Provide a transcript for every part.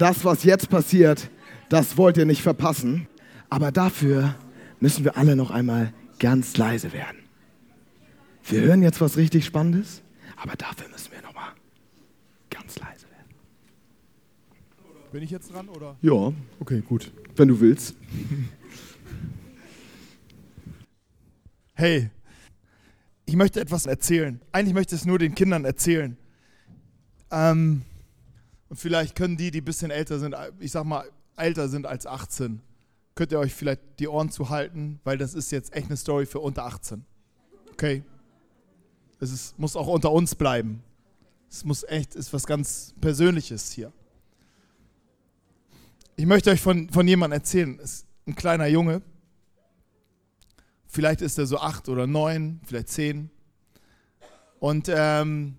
Das, was jetzt passiert, das wollt ihr nicht verpassen. Aber dafür müssen wir alle noch einmal ganz leise werden. Wir hören jetzt was richtig Spannendes, aber dafür müssen wir noch mal ganz leise werden. Bin ich jetzt dran oder? Ja, Okay, gut. wenn du willst. Hey, ich möchte etwas erzählen. Eigentlich möchte ich es nur den Kindern erzählen. Ähm, und vielleicht können die, die ein bisschen älter sind, ich sag mal, älter sind als 18, könnt ihr euch vielleicht die Ohren zuhalten, weil das ist jetzt echt eine Story für unter 18. Okay? Es ist, muss auch unter uns bleiben. Es muss echt, ist was ganz Persönliches hier. Ich möchte euch von, von jemandem erzählen. Es ist ein kleiner Junge. Vielleicht ist er so acht oder neun, vielleicht zehn. Und, ähm,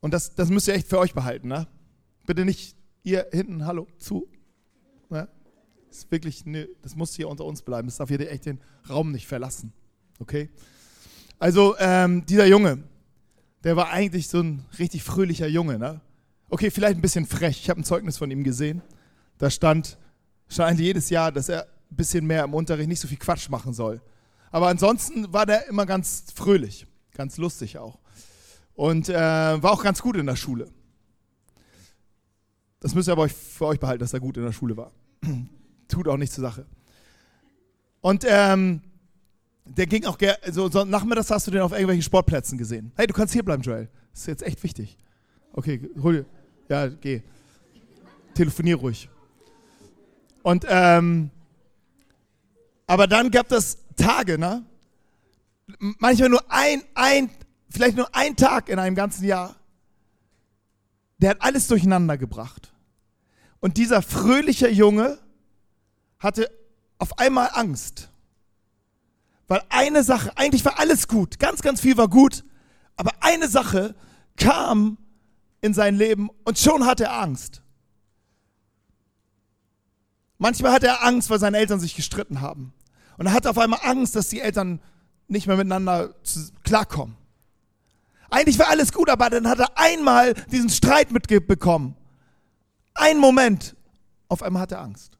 und das, das müsst ihr echt für euch behalten. Ne? Bitte nicht ihr hinten, hallo, zu. Ne? Das ist wirklich, ne, das muss hier unter uns bleiben. Das darf hier echt den Raum nicht verlassen. Okay? Also, ähm, dieser Junge, der war eigentlich so ein richtig fröhlicher Junge. Ne? Okay, vielleicht ein bisschen frech. Ich habe ein Zeugnis von ihm gesehen. Da stand, eigentlich jedes Jahr, dass er ein bisschen mehr im Unterricht nicht so viel Quatsch machen soll. Aber ansonsten war der immer ganz fröhlich, ganz lustig auch. Und äh, war auch ganz gut in der Schule. Das müsst ihr aber für euch behalten, dass er gut in der Schule war. Tut auch nichts zur Sache. Und ähm, der ging auch gerne, so, so nachmittags hast du den auf irgendwelchen Sportplätzen gesehen. Hey, du kannst hier bleiben, Joel. Das ist jetzt echt wichtig. Okay, hol dir. Ja, geh. Telefonier ruhig. Und, ähm, aber dann gab es Tage, ne? Manchmal nur ein, ein, vielleicht nur ein Tag in einem ganzen Jahr. Der hat alles durcheinander gebracht. Und dieser fröhliche Junge hatte auf einmal Angst. Weil eine Sache, eigentlich war alles gut, ganz, ganz viel war gut, aber eine Sache kam in sein Leben und schon hatte er Angst. Manchmal hatte er Angst, weil seine Eltern sich gestritten haben. Und er hatte auf einmal Angst, dass die Eltern nicht mehr miteinander klarkommen. Eigentlich war alles gut, aber dann hat er einmal diesen Streit mitbekommen. Ein Moment. Auf einmal hat er Angst.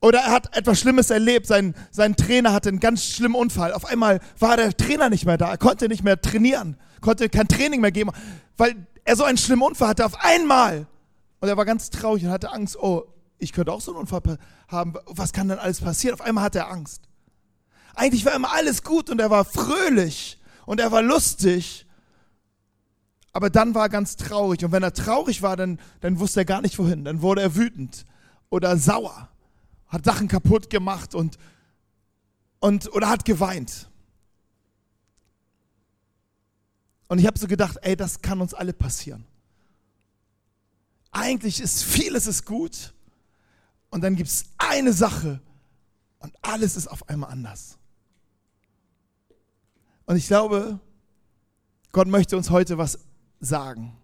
Oder er hat etwas Schlimmes erlebt. Sein, sein Trainer hatte einen ganz schlimmen Unfall. Auf einmal war der Trainer nicht mehr da. Er konnte nicht mehr trainieren, konnte kein Training mehr geben, weil er so einen schlimmen Unfall hatte. Auf einmal. Und er war ganz traurig und hatte Angst. Oh, ich könnte auch so einen Unfall haben. Was kann denn alles passieren? Auf einmal hatte er Angst. Eigentlich war immer alles gut und er war fröhlich und er war lustig. Aber dann war er ganz traurig. Und wenn er traurig war, dann, dann wusste er gar nicht wohin. Dann wurde er wütend oder sauer, hat Sachen kaputt gemacht und, und oder hat geweint. Und ich habe so gedacht, ey, das kann uns alle passieren. Eigentlich ist vieles ist gut und dann gibt es eine Sache und alles ist auf einmal anders. Und ich glaube, Gott möchte uns heute was sagen.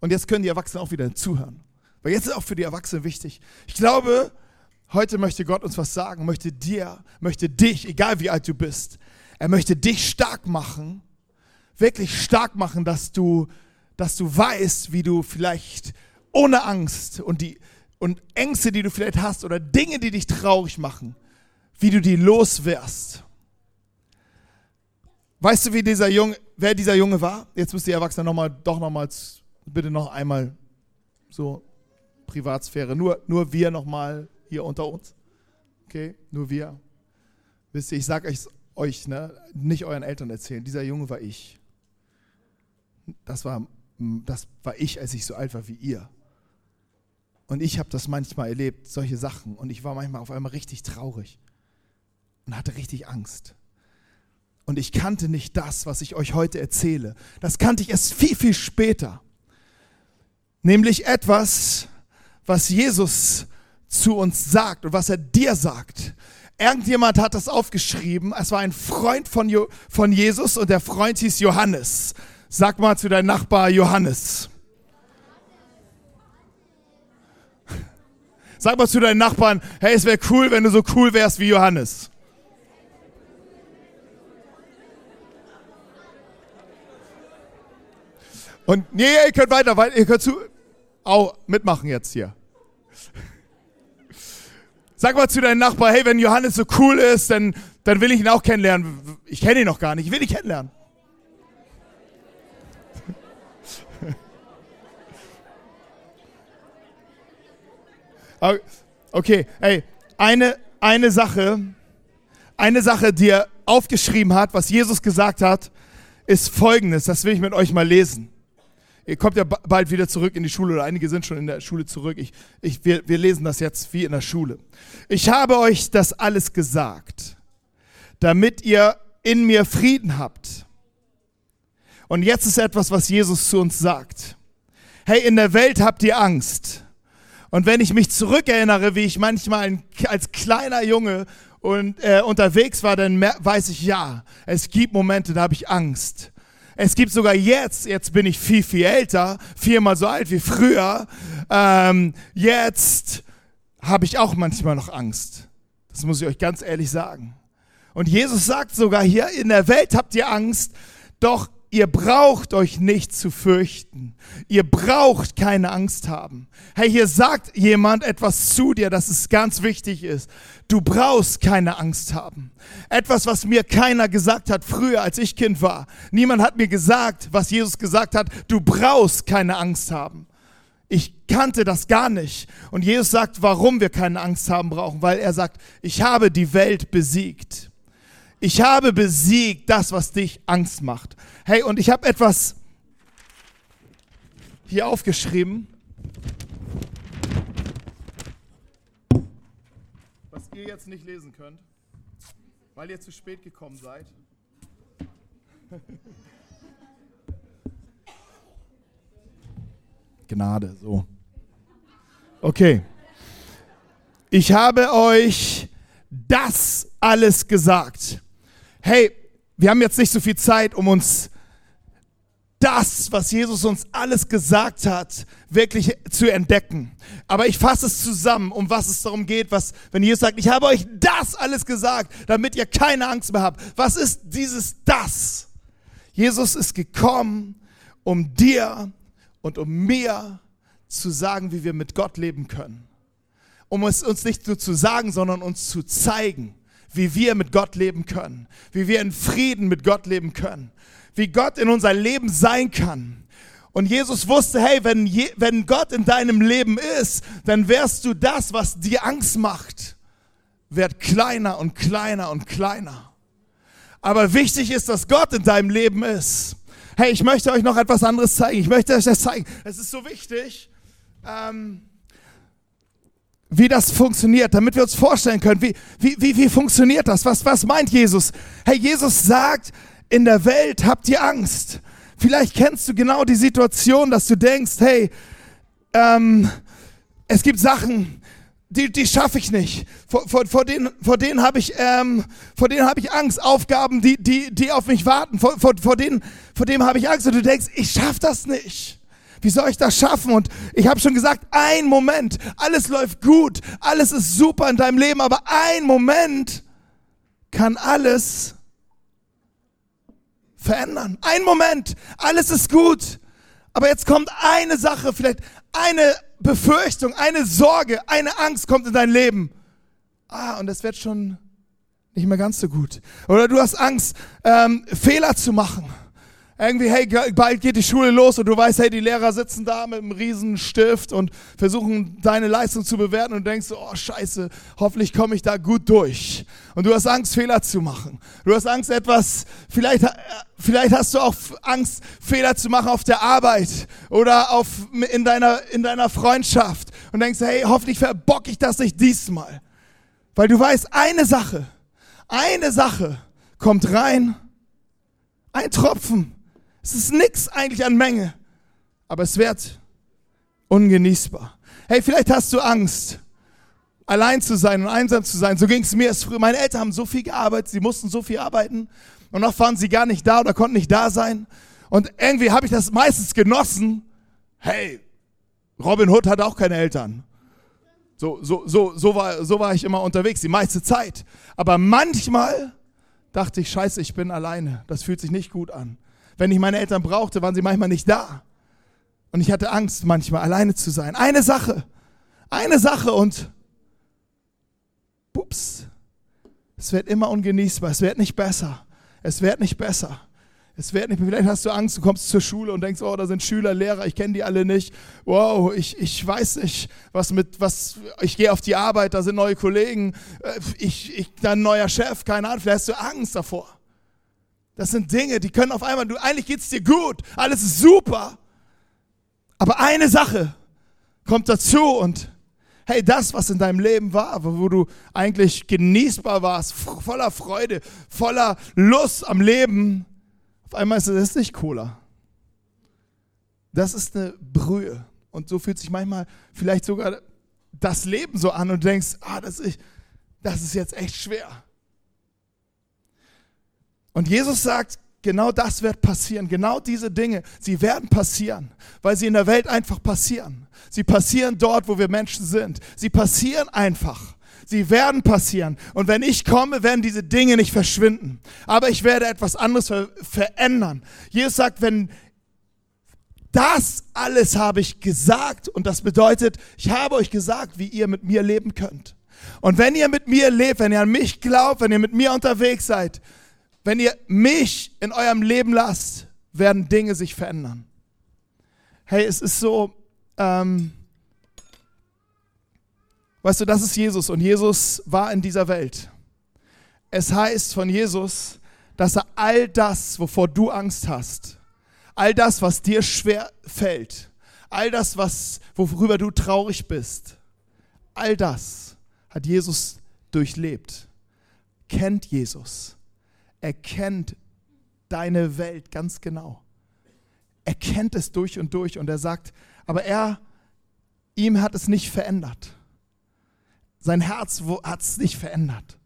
Und jetzt können die Erwachsenen auch wieder zuhören. Weil jetzt ist auch für die Erwachsenen wichtig. Ich glaube, heute möchte Gott uns was sagen, möchte dir, möchte dich, egal wie alt du bist, er möchte dich stark machen, wirklich stark machen, dass du, dass du weißt, wie du vielleicht ohne Angst und die und Ängste, die du vielleicht hast oder Dinge, die dich traurig machen, wie du die loswirst. Weißt du, wie dieser Junge, wer dieser Junge war? Jetzt müsst ihr Erwachsene noch doch nochmals, bitte noch einmal so Privatsphäre. Nur, nur wir nochmal hier unter uns. Okay, nur wir. Wisst ihr, ich sage euch, euch ne, nicht euren Eltern erzählen. Dieser Junge war ich. Das war, das war ich, als ich so alt war wie ihr. Und ich habe das manchmal erlebt, solche Sachen. Und ich war manchmal auf einmal richtig traurig und hatte richtig Angst. Und ich kannte nicht das, was ich euch heute erzähle. Das kannte ich erst viel, viel später. Nämlich etwas, was Jesus zu uns sagt und was er dir sagt. Irgendjemand hat das aufgeschrieben. Es war ein Freund von, jo von Jesus und der Freund hieß Johannes. Sag mal zu deinem Nachbar Johannes. Sag mal zu deinen Nachbarn, hey, es wäre cool, wenn du so cool wärst wie Johannes. Und nee, ihr könnt weiter, ihr könnt zu. auch mitmachen jetzt hier. Sag mal zu deinem Nachbar, hey, wenn Johannes so cool ist, dann, dann will ich ihn auch kennenlernen. Ich kenne ihn noch gar nicht, ich will ihn kennenlernen. Okay, hey, eine, eine Sache, eine Sache, die er aufgeschrieben hat, was Jesus gesagt hat, ist folgendes. Das will ich mit euch mal lesen. Ihr kommt ja bald wieder zurück in die Schule oder einige sind schon in der Schule zurück. Ich, ich, wir, wir lesen das jetzt wie in der Schule. Ich habe euch das alles gesagt, damit ihr in mir Frieden habt. Und jetzt ist etwas, was Jesus zu uns sagt. Hey, in der Welt habt ihr Angst. Und wenn ich mich zurückerinnere, wie ich manchmal als kleiner Junge und äh, unterwegs war, dann weiß ich ja, es gibt Momente, da habe ich Angst. Es gibt sogar jetzt, jetzt bin ich viel, viel älter, viermal so alt wie früher, ähm, jetzt habe ich auch manchmal noch Angst. Das muss ich euch ganz ehrlich sagen. Und Jesus sagt sogar hier, in der Welt habt ihr Angst, doch Ihr braucht euch nicht zu fürchten. Ihr braucht keine Angst haben. Hey, hier sagt jemand etwas zu dir, dass es ganz wichtig ist. Du brauchst keine Angst haben. Etwas, was mir keiner gesagt hat früher, als ich Kind war. Niemand hat mir gesagt, was Jesus gesagt hat. Du brauchst keine Angst haben. Ich kannte das gar nicht. Und Jesus sagt, warum wir keine Angst haben brauchen, weil er sagt, ich habe die Welt besiegt. Ich habe besiegt das, was dich Angst macht. Hey, und ich habe etwas hier aufgeschrieben, was ihr jetzt nicht lesen könnt, weil ihr zu spät gekommen seid. Gnade, so. Okay. Ich habe euch das alles gesagt hey, wir haben jetzt nicht so viel Zeit, um uns das, was Jesus uns alles gesagt hat, wirklich zu entdecken. Aber ich fasse es zusammen, um was es darum geht, was, wenn Jesus sagt, ich habe euch das alles gesagt, damit ihr keine Angst mehr habt. Was ist dieses das? Jesus ist gekommen, um dir und um mir zu sagen, wie wir mit Gott leben können. Um es uns nicht nur zu sagen, sondern uns zu zeigen wie wir mit Gott leben können, wie wir in Frieden mit Gott leben können, wie Gott in unser Leben sein kann. Und Jesus wusste, hey, wenn, je, wenn Gott in deinem Leben ist, dann wärst du das, was dir Angst macht, wird kleiner und kleiner und kleiner. Aber wichtig ist, dass Gott in deinem Leben ist. Hey, ich möchte euch noch etwas anderes zeigen. Ich möchte euch das zeigen. Es ist so wichtig. Ähm, wie das funktioniert, damit wir uns vorstellen können, wie, wie, wie, wie funktioniert das? Was, was meint Jesus? Hey, Jesus sagt, in der Welt habt ihr Angst. Vielleicht kennst du genau die Situation, dass du denkst, hey, ähm, es gibt Sachen, die, die schaffe ich nicht. Vor, vor, vor denen, vor denen habe ich, ähm, vor denen habe ich Angst. Aufgaben, die, die, die auf mich warten. Vor, vor, vor denen, vor dem habe ich Angst. Und du denkst, ich schaffe das nicht. Wie soll ich das schaffen? Und ich habe schon gesagt, ein Moment, alles läuft gut, alles ist super in deinem Leben, aber ein Moment kann alles verändern. Ein Moment, alles ist gut. Aber jetzt kommt eine Sache, vielleicht eine Befürchtung, eine Sorge, eine Angst kommt in dein Leben. Ah, und das wird schon nicht mehr ganz so gut. Oder du hast Angst, ähm, Fehler zu machen irgendwie, hey, bald geht die Schule los und du weißt, hey, die Lehrer sitzen da mit einem riesen Stift und versuchen deine Leistung zu bewerten und denkst, oh scheiße, hoffentlich komme ich da gut durch. Und du hast Angst, Fehler zu machen. Du hast Angst, etwas, vielleicht, vielleicht hast du auch Angst, Fehler zu machen auf der Arbeit oder auf, in, deiner, in deiner Freundschaft und denkst, hey, hoffentlich verbock ich das nicht diesmal. Weil du weißt, eine Sache, eine Sache kommt rein, ein Tropfen es ist nichts eigentlich an Menge, aber es wird ungenießbar. Hey, vielleicht hast du Angst, allein zu sein und einsam zu sein. So ging es mir erst früher. Meine Eltern haben so viel gearbeitet, sie mussten so viel arbeiten und noch waren sie gar nicht da oder konnten nicht da sein. Und irgendwie habe ich das meistens genossen. Hey, Robin Hood hatte auch keine Eltern. So, so, so, so, war, so war ich immer unterwegs, die meiste Zeit. Aber manchmal dachte ich, scheiße, ich bin alleine. Das fühlt sich nicht gut an. Wenn ich meine Eltern brauchte, waren sie manchmal nicht da. Und ich hatte Angst, manchmal alleine zu sein. Eine Sache, eine Sache und pups, es wird immer ungenießbar, es wird nicht besser, es wird nicht besser. Es wird nicht, vielleicht hast du Angst, du kommst zur Schule und denkst, oh, da sind Schüler, Lehrer, ich kenne die alle nicht. Wow, ich, ich weiß nicht, was mit, was, ich gehe auf die Arbeit, da sind neue Kollegen, äh, ich, ich, dann neuer Chef, keine Ahnung, vielleicht hast du Angst davor. Das sind Dinge, die können auf einmal, du, eigentlich geht's dir gut, alles ist super. Aber eine Sache kommt dazu und hey, das, was in deinem Leben war, wo du eigentlich genießbar warst, voller Freude, voller Lust am Leben, auf einmal ist es nicht Cola. Das ist eine Brühe. Und so fühlt sich manchmal vielleicht sogar das Leben so an und du denkst, ah, das ist, das ist jetzt echt schwer. Und Jesus sagt, genau das wird passieren. Genau diese Dinge, sie werden passieren, weil sie in der Welt einfach passieren. Sie passieren dort, wo wir Menschen sind. Sie passieren einfach. Sie werden passieren. Und wenn ich komme, werden diese Dinge nicht verschwinden. Aber ich werde etwas anderes ver verändern. Jesus sagt, wenn das alles habe ich gesagt und das bedeutet, ich habe euch gesagt, wie ihr mit mir leben könnt. Und wenn ihr mit mir lebt, wenn ihr an mich glaubt, wenn ihr mit mir unterwegs seid, wenn ihr mich in eurem Leben lasst, werden Dinge sich verändern. Hey, es ist so, ähm, weißt du, das ist Jesus und Jesus war in dieser Welt. Es heißt von Jesus, dass er all das, wovor du Angst hast, all das, was dir schwer fällt, all das, was, worüber du traurig bist, all das hat Jesus durchlebt. Kennt Jesus er kennt deine Welt ganz genau. Er kennt es durch und durch und er sagt, aber er, ihm hat es nicht verändert. Sein Herz hat es nicht verändert.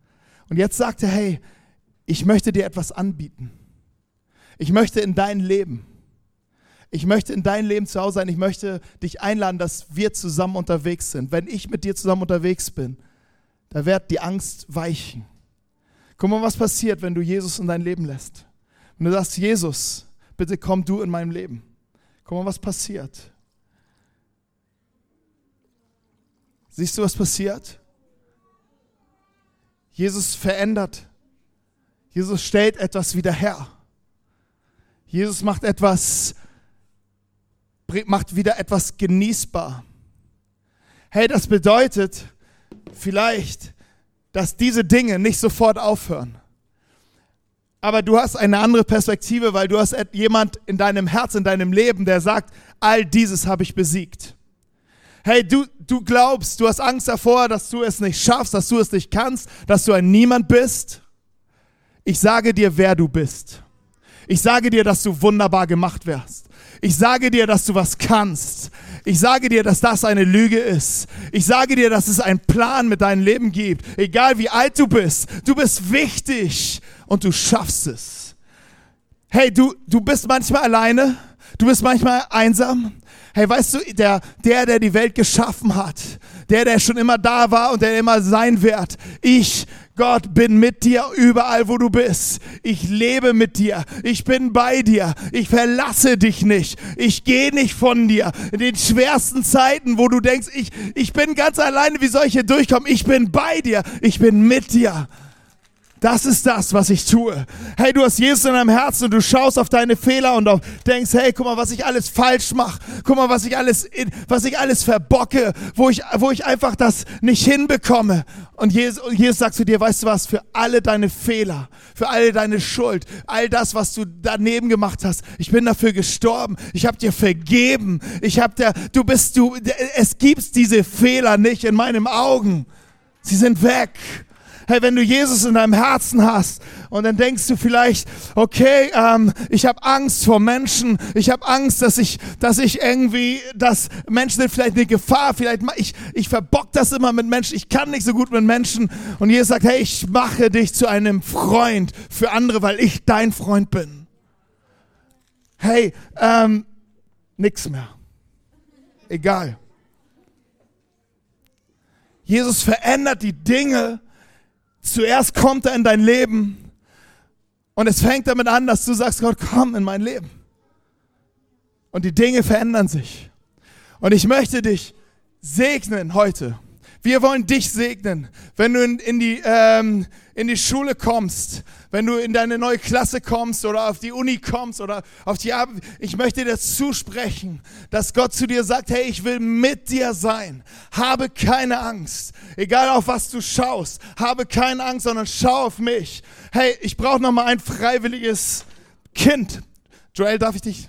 Und jetzt sagt er, hey, ich möchte dir etwas anbieten. Ich möchte in dein Leben. Ich möchte in dein Leben zu Hause sein. Ich möchte dich einladen, dass wir zusammen unterwegs sind. Wenn ich mit dir zusammen unterwegs bin, da wird die Angst weichen. Guck mal, was passiert, wenn du Jesus in dein Leben lässt. Wenn du sagst, Jesus, bitte komm du in mein Leben. Guck mal, was passiert. Siehst du, was passiert? Jesus verändert. Jesus stellt etwas wieder her. Jesus macht etwas, macht wieder etwas genießbar. Hey, das bedeutet vielleicht, dass diese Dinge nicht sofort aufhören. Aber du hast eine andere Perspektive, weil du hast jemand in deinem Herz, in deinem Leben, der sagt, all dieses habe ich besiegt. Hey, du, du glaubst, du hast Angst davor, dass du es nicht schaffst, dass du es nicht kannst, dass du ein Niemand bist. Ich sage dir, wer du bist. Ich sage dir, dass du wunderbar gemacht wirst. Ich sage dir, dass du was kannst. Ich sage dir, dass das eine Lüge ist. Ich sage dir, dass es einen Plan mit deinem Leben gibt. Egal wie alt du bist, du bist wichtig und du schaffst es. Hey, du, du bist manchmal alleine, du bist manchmal einsam. Hey, weißt du, der, der, der die Welt geschaffen hat, der, der schon immer da war und der immer sein wird, ich Gott, bin mit dir überall, wo du bist. Ich lebe mit dir. Ich bin bei dir. Ich verlasse dich nicht. Ich gehe nicht von dir. In den schwersten Zeiten, wo du denkst, ich, ich bin ganz alleine, wie soll ich hier durchkommen? Ich bin bei dir. Ich bin mit dir. Das ist das, was ich tue. Hey, du hast Jesus in deinem Herzen und du schaust auf deine Fehler und auf, denkst, hey, guck mal, was ich alles falsch mache. Guck mal, was ich alles, was ich alles verbocke, wo ich, wo ich einfach das nicht hinbekomme. Und Jesus, Jesus sagt zu dir, weißt du was, für alle deine Fehler, für alle deine Schuld, all das, was du daneben gemacht hast, ich bin dafür gestorben. Ich habe dir vergeben. Ich habe dir, du bist, du, es gibt diese Fehler nicht in meinen Augen. Sie sind weg. Hey, wenn du Jesus in deinem Herzen hast und dann denkst du vielleicht, okay, ähm, ich habe Angst vor Menschen, ich habe Angst, dass ich, dass ich irgendwie, dass Menschen sind vielleicht eine Gefahr, vielleicht ich, ich verbock das immer mit Menschen, ich kann nicht so gut mit Menschen und Jesus sagt, hey, ich mache dich zu einem Freund für andere, weil ich dein Freund bin. Hey, ähm, nix mehr. Egal. Jesus verändert die Dinge, Zuerst kommt er in dein Leben und es fängt damit an, dass du sagst, Gott, komm in mein Leben. Und die Dinge verändern sich. Und ich möchte dich segnen heute. Wir wollen dich segnen, wenn du in, in, die, ähm, in die Schule kommst, wenn du in deine neue Klasse kommst oder auf die Uni kommst oder auf die Arbeit. Ich möchte dir zusprechen, dass Gott zu dir sagt, hey, ich will mit dir sein. Habe keine Angst. Egal auf was du schaust, habe keine Angst, sondern schau auf mich. Hey, ich brauche noch mal ein freiwilliges Kind. Joel, darf ich dich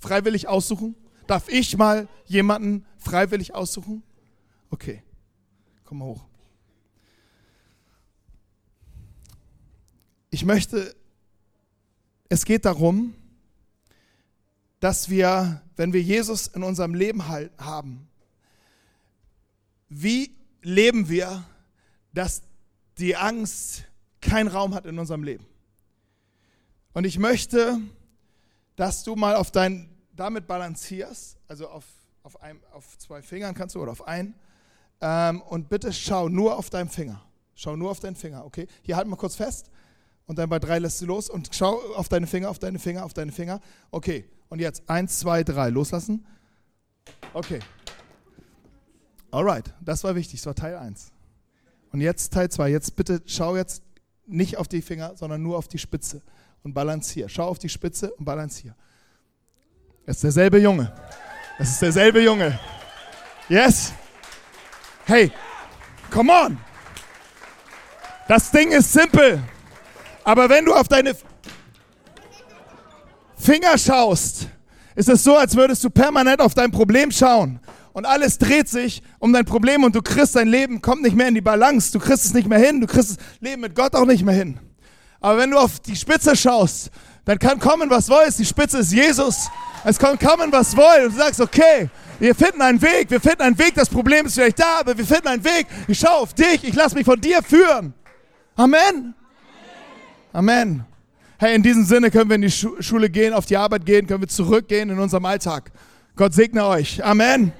freiwillig aussuchen? Darf ich mal jemanden freiwillig aussuchen? Okay. Komm hoch. Ich möchte, es geht darum, dass wir, wenn wir Jesus in unserem Leben haben, wie leben wir, dass die Angst keinen Raum hat in unserem Leben? Und ich möchte, dass du mal auf dein, damit balancierst, also auf, auf, ein, auf zwei Fingern kannst du oder auf einen ähm, und bitte schau nur auf deinen Finger. Schau nur auf deinen Finger, okay? Hier halt mal kurz fest. Und dann bei drei lässt du los und schau auf deine Finger, auf deine Finger, auf deine Finger. Okay, und jetzt eins, zwei, drei. Loslassen. Okay. Alright, das war wichtig, das war Teil 1. Und jetzt Teil 2. Jetzt bitte schau jetzt nicht auf die Finger, sondern nur auf die Spitze und balancier. Schau auf die Spitze und balancier. Es ist derselbe Junge. Es ist derselbe Junge. Yes. Hey, come on. Das Ding ist simpel. Aber wenn du auf deine Finger schaust, ist es so, als würdest du permanent auf dein Problem schauen. Und alles dreht sich um dein Problem und du kriegst dein Leben, kommt nicht mehr in die Balance. Du kriegst es nicht mehr hin. Du kriegst das Leben mit Gott auch nicht mehr hin. Aber wenn du auf die Spitze schaust, dann kann kommen, was wollst. Die Spitze ist Jesus. Es kann kommen, was will. Und du sagst, okay, wir finden einen Weg, wir finden einen Weg, das Problem ist vielleicht da, aber wir finden einen Weg. Ich schaue auf dich, ich lasse mich von dir führen. Amen. Amen. Hey, in diesem Sinne können wir in die Schule gehen, auf die Arbeit gehen, können wir zurückgehen in unserem Alltag. Gott segne euch. Amen.